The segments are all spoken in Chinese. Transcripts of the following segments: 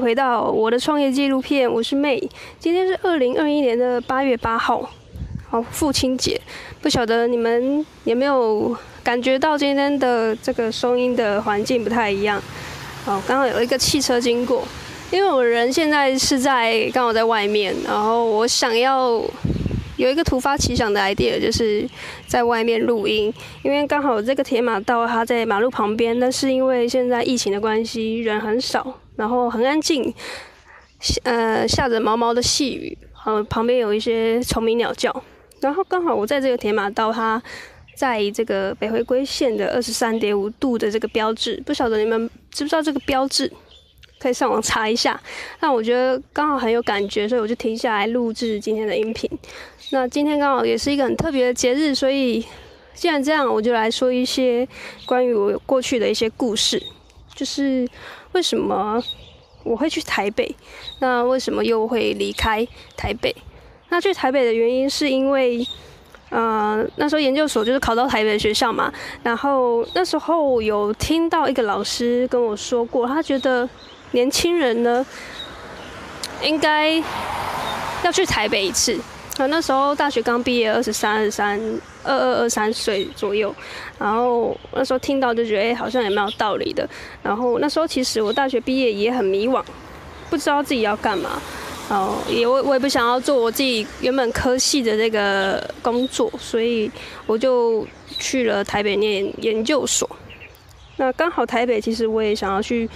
回到我的创业纪录片，我是妹。今天是二零二一年的八月八号，好，父亲节。不晓得你们有没有感觉到今天的这个收音的环境不太一样？哦，刚好有一个汽车经过，因为我人现在是在刚好在外面，然后我想要。有一个突发奇想的 idea，就是在外面录音，因为刚好这个铁马道它在马路旁边，但是因为现在疫情的关系，人很少，然后很安静，呃，下着毛毛的细雨，呃，旁边有一些虫鸣鸟叫，然后刚好我在这个铁马道，它在这个北回归线的二十三点五度的这个标志，不晓得你们知不知道这个标志？可以上网查一下。那我觉得刚好很有感觉，所以我就停下来录制今天的音频。那今天刚好也是一个很特别的节日，所以既然这样，我就来说一些关于我过去的一些故事。就是为什么我会去台北？那为什么又会离开台北？那去台北的原因是因为，呃，那时候研究所就是考到台北的学校嘛。然后那时候有听到一个老师跟我说过，他觉得。年轻人呢，应该要去台北一次。啊，那时候大学刚毕业，二十三、二十三、二二、二三岁左右。然后那时候听到就觉得，哎，好像也蛮有道理的。然后那时候其实我大学毕业也很迷惘，不知道自己要干嘛。然后也我我也不想要做我自己原本科系的这个工作，所以我就去了台北念研究所。那刚好台北其实我也想要去。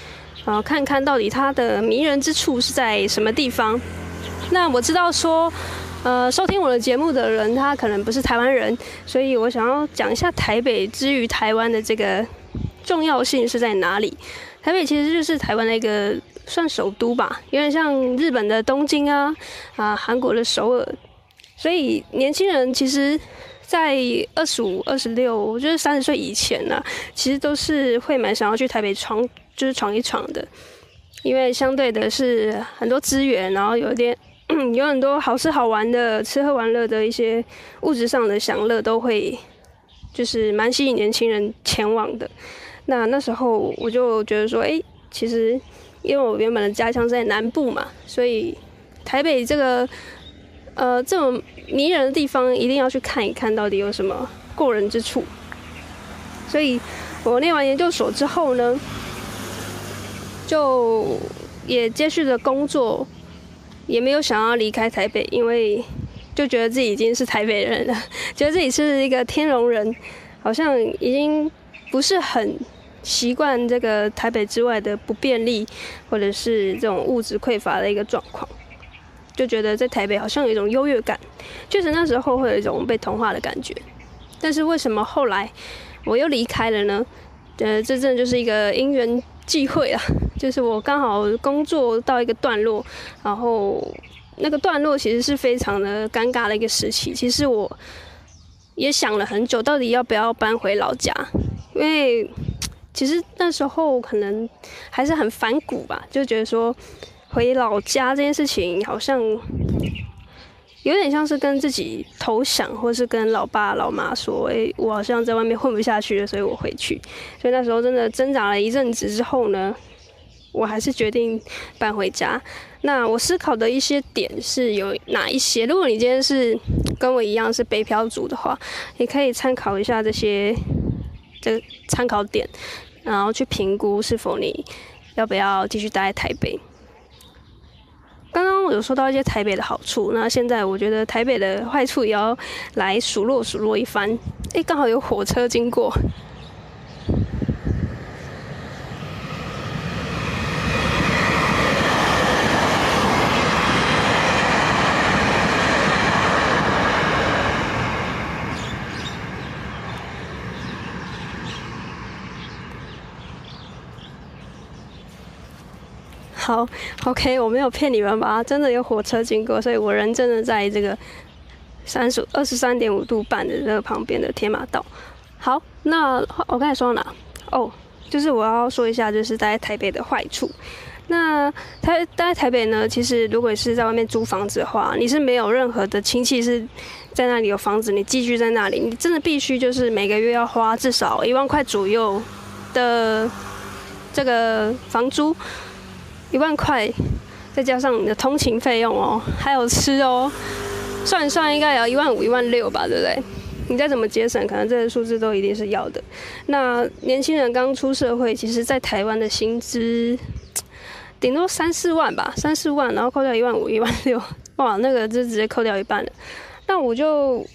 啊，看看到底它的迷人之处是在什么地方？那我知道说，呃，收听我的节目的人他可能不是台湾人，所以我想要讲一下台北之于台湾的这个重要性是在哪里？台北其实就是台湾的一个算首都吧，有点像日本的东京啊，啊，韩国的首尔。所以年轻人其实，在二十五、二十六，我觉得三十岁以前呢，其实都是会蛮想要去台北闯。就是闯一闯的，因为相对的是很多资源，然后有一点 有很多好吃好玩的吃喝玩乐的一些物质上的享乐，都会就是蛮吸引年轻人前往的。那那时候我就觉得说，哎、其实因为我原本的家乡在南部嘛，所以台北这个呃这么迷人的地方，一定要去看一看到底有什么过人之处。所以我念完研究所之后呢，就也接续着工作，也没有想要离开台北，因为就觉得自己已经是台北人了，觉得自己是一个天龙人，好像已经不是很习惯这个台北之外的不便利，或者是这种物质匮乏的一个状况，就觉得在台北好像有一种优越感，确实那时候会有一种被同化的感觉。但是为什么后来我又离开了呢？呃，这真的就是一个因缘际会啊。就是我刚好工作到一个段落，然后那个段落其实是非常的尴尬的一个时期。其实我也想了很久，到底要不要搬回老家？因为其实那时候可能还是很反骨吧，就觉得说回老家这件事情好像有点像是跟自己投降，或是跟老爸老妈说：“哎，我好像在外面混不下去了，所以我回去。”所以那时候真的挣扎了一阵子之后呢，我还是决定搬回家。那我思考的一些点是有哪一些？如果你今天是跟我一样是北漂族的话，你可以参考一下这些这个参考点，然后去评估是否你要不要继续待在台北。刚刚我有说到一些台北的好处，那现在我觉得台北的坏处也要来数落数落一番。诶，刚好有火车经过。好，OK，我没有骗你们吧？真的有火车经过，所以我人真的在这个三十二十三点五度半的这个旁边的铁马道。好，那我刚才说到哪？哦，就是我要说一下，就是待在台北的坏处。那台待在台北呢，其实如果是在外面租房子的话，你是没有任何的亲戚是在那里有房子，你寄居在那里，你真的必须就是每个月要花至少一万块左右的这个房租。一万块，再加上你的通勤费用哦，还有吃哦，算一算应该也要一万五、一万六吧，对不对？你再怎么节省，可能这个数字都一定是要的。那年轻人刚出社会，其实在台湾的薪资顶多三四万吧，三四万，然后扣掉一万五、一万六，哇，那个就直接扣掉一半了。那我就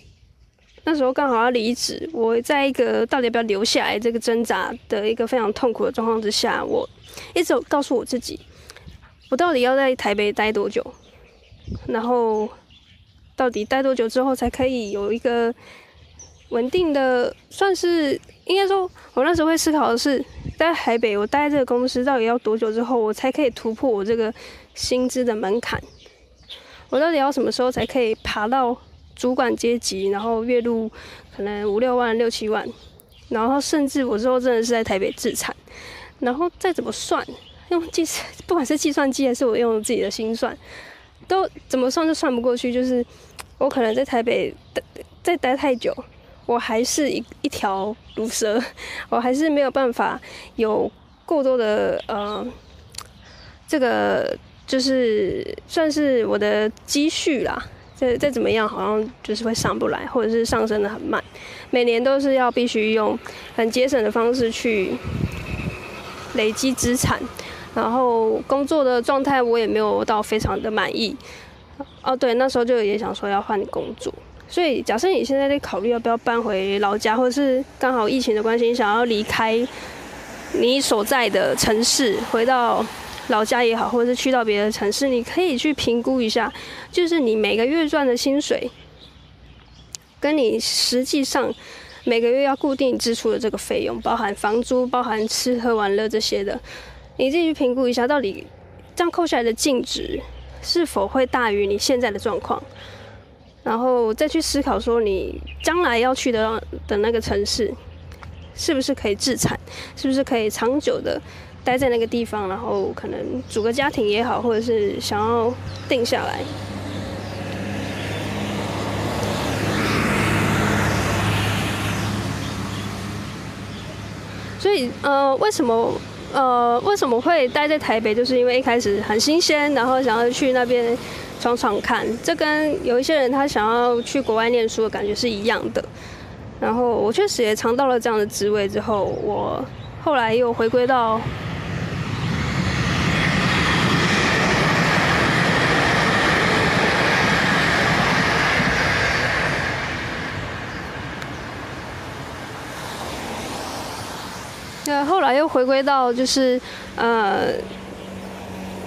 那时候刚好要离职，我在一个到底要不要留下来这个挣扎的一个非常痛苦的状况之下，我一直有告诉我自己，我到底要在台北待多久，然后到底待多久之后才可以有一个。稳定的算是应该说，我那时候会思考的是，在台北，我待这个公司到底要多久之后，我才可以突破我这个薪资的门槛？我到底要什么时候才可以爬到主管阶级，然后月入可能五六万、六七万，然后甚至我之后真的是在台北自产，然后再怎么算，用计不管是计算机还是我用自己的心算，都怎么算都算不过去。就是我可能在台北待再待太久。我还是一一条毒蛇，我还是没有办法有过多的呃，这个就是算是我的积蓄啦。再再怎么样，好像就是会上不来，或者是上升的很慢。每年都是要必须用很节省的方式去累积资产，然后工作的状态我也没有到非常的满意。哦，对，那时候就也想说要换工作。所以，假设你现在在考虑要不要搬回老家，或者是刚好疫情的关系，你想要离开你所在的城市，回到老家也好，或者是去到别的城市，你可以去评估一下，就是你每个月赚的薪水，跟你实际上每个月要固定支出的这个费用，包含房租、包含吃喝玩乐这些的，你自己去评估一下，到底这样扣下来的净值是否会大于你现在的状况。然后再去思考说，你将来要去的的那个城市，是不是可以自产，是不是可以长久的待在那个地方，然后可能组个家庭也好，或者是想要定下来。所以，呃，为什么，呃，为什么会待在台北？就是因为一开始很新鲜，然后想要去那边。闯闯看，这跟有一些人他想要去国外念书的感觉是一样的。然后我确实也尝到了这样的滋味之后，我后来又回归到，那后来又回归到就是呃。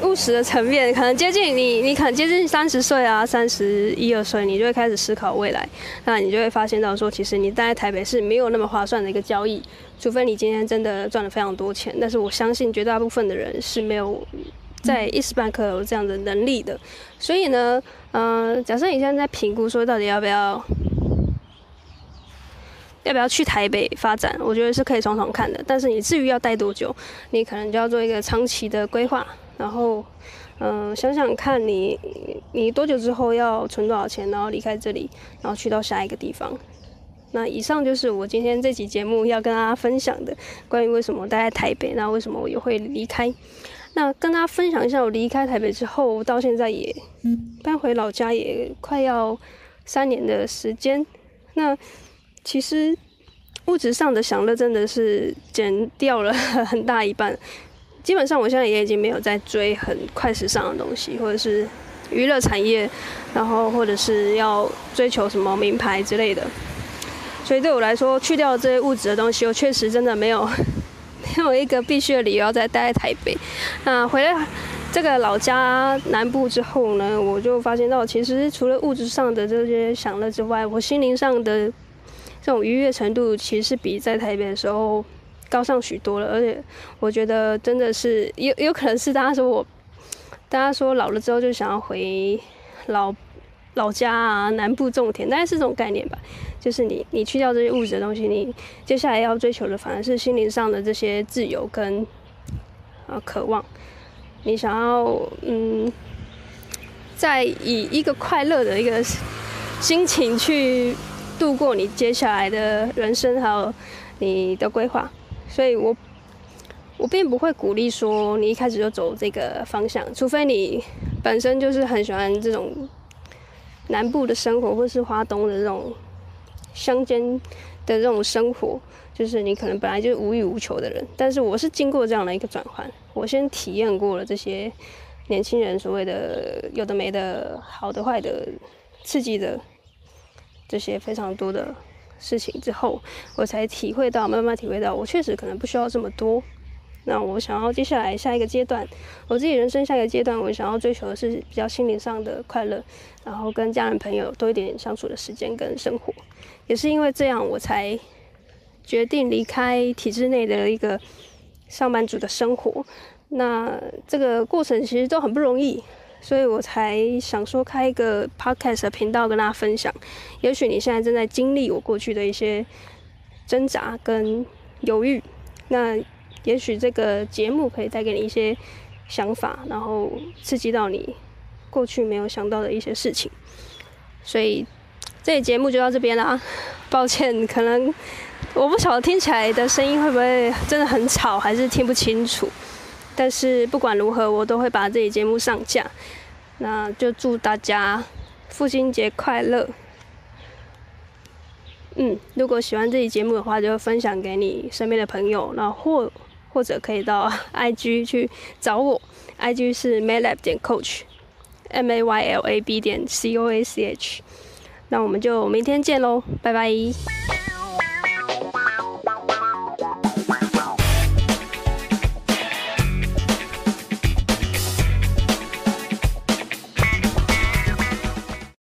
务实的层面，可能接近你，你可能接近三十岁啊，三十一二岁，你就会开始思考未来。那你就会发现到说，其实你待在台北是没有那么划算的一个交易，除非你今天真的赚了非常多钱。但是我相信绝大部分的人是没有在一时半刻有这样的能力的。所以呢，嗯、呃，假设你现在在评估说到底要不要要不要去台北发展，我觉得是可以闯闯看的。但是你至于要待多久，你可能就要做一个长期的规划。然后，嗯、呃，想想看你，你多久之后要存多少钱，然后离开这里，然后去到下一个地方。那以上就是我今天这期节目要跟大家分享的，关于为什么我待在台北，那为什么我也会离开。那跟大家分享一下，我离开台北之后，到现在也搬回老家，也快要三年的时间。那其实物质上的享乐真的是减掉了 很大一半。基本上，我现在也已经没有在追很快时尚的东西，或者是娱乐产业，然后或者是要追求什么名牌之类的。所以对我来说，去掉这些物质的东西，我确实真的没有 没有一个必须的理由要再待在台北。那回来这个老家南部之后呢，我就发现到，其实除了物质上的这些享乐之外，我心灵上的这种愉悦程度，其实是比在台北的时候。高上许多了，而且我觉得真的是有有可能是大家说我，大家说老了之后就想要回老老家啊，南部种田，大概是这种概念吧。就是你你去掉这些物质的东西，你接下来要追求的反而是心灵上的这些自由跟啊渴望。你想要嗯，在以一个快乐的一个心情去度过你接下来的人生，还有你的规划。所以我，我并不会鼓励说你一开始就走这个方向，除非你本身就是很喜欢这种南部的生活，或是花东的这种乡间的这种生活，就是你可能本来就无欲无求的人。但是我是经过这样的一个转换，我先体验过了这些年轻人所谓的有的没的、好的坏的、刺激的这些非常多的事情之后，我才体会到，慢慢体会到，我确实可能不需要这么多。那我想要接下来下一个阶段，我自己人生下一个阶段，我想要追求的是比较心灵上的快乐，然后跟家人朋友多一点相处的时间跟生活，也是因为这样，我才决定离开体制内的一个上班族的生活。那这个过程其实都很不容易，所以我才想说开一个 podcast 的频道跟大家分享。也许你现在正在经历我过去的一些挣扎跟犹豫，那。也许这个节目可以带给你一些想法，然后刺激到你过去没有想到的一些事情。所以这节目就到这边啦。抱歉，可能我不晓得听起来的声音会不会真的很吵，还是听不清楚。但是不管如何，我都会把这节目上架。那就祝大家父亲节快乐。嗯，如果喜欢这期节目的话，就分享给你身边的朋友，那或。或者可以到 IG 去找我，IG 是 maylab 点 coach，M A Y L A B 点 C O A C H，那我们就明天见喽，拜拜。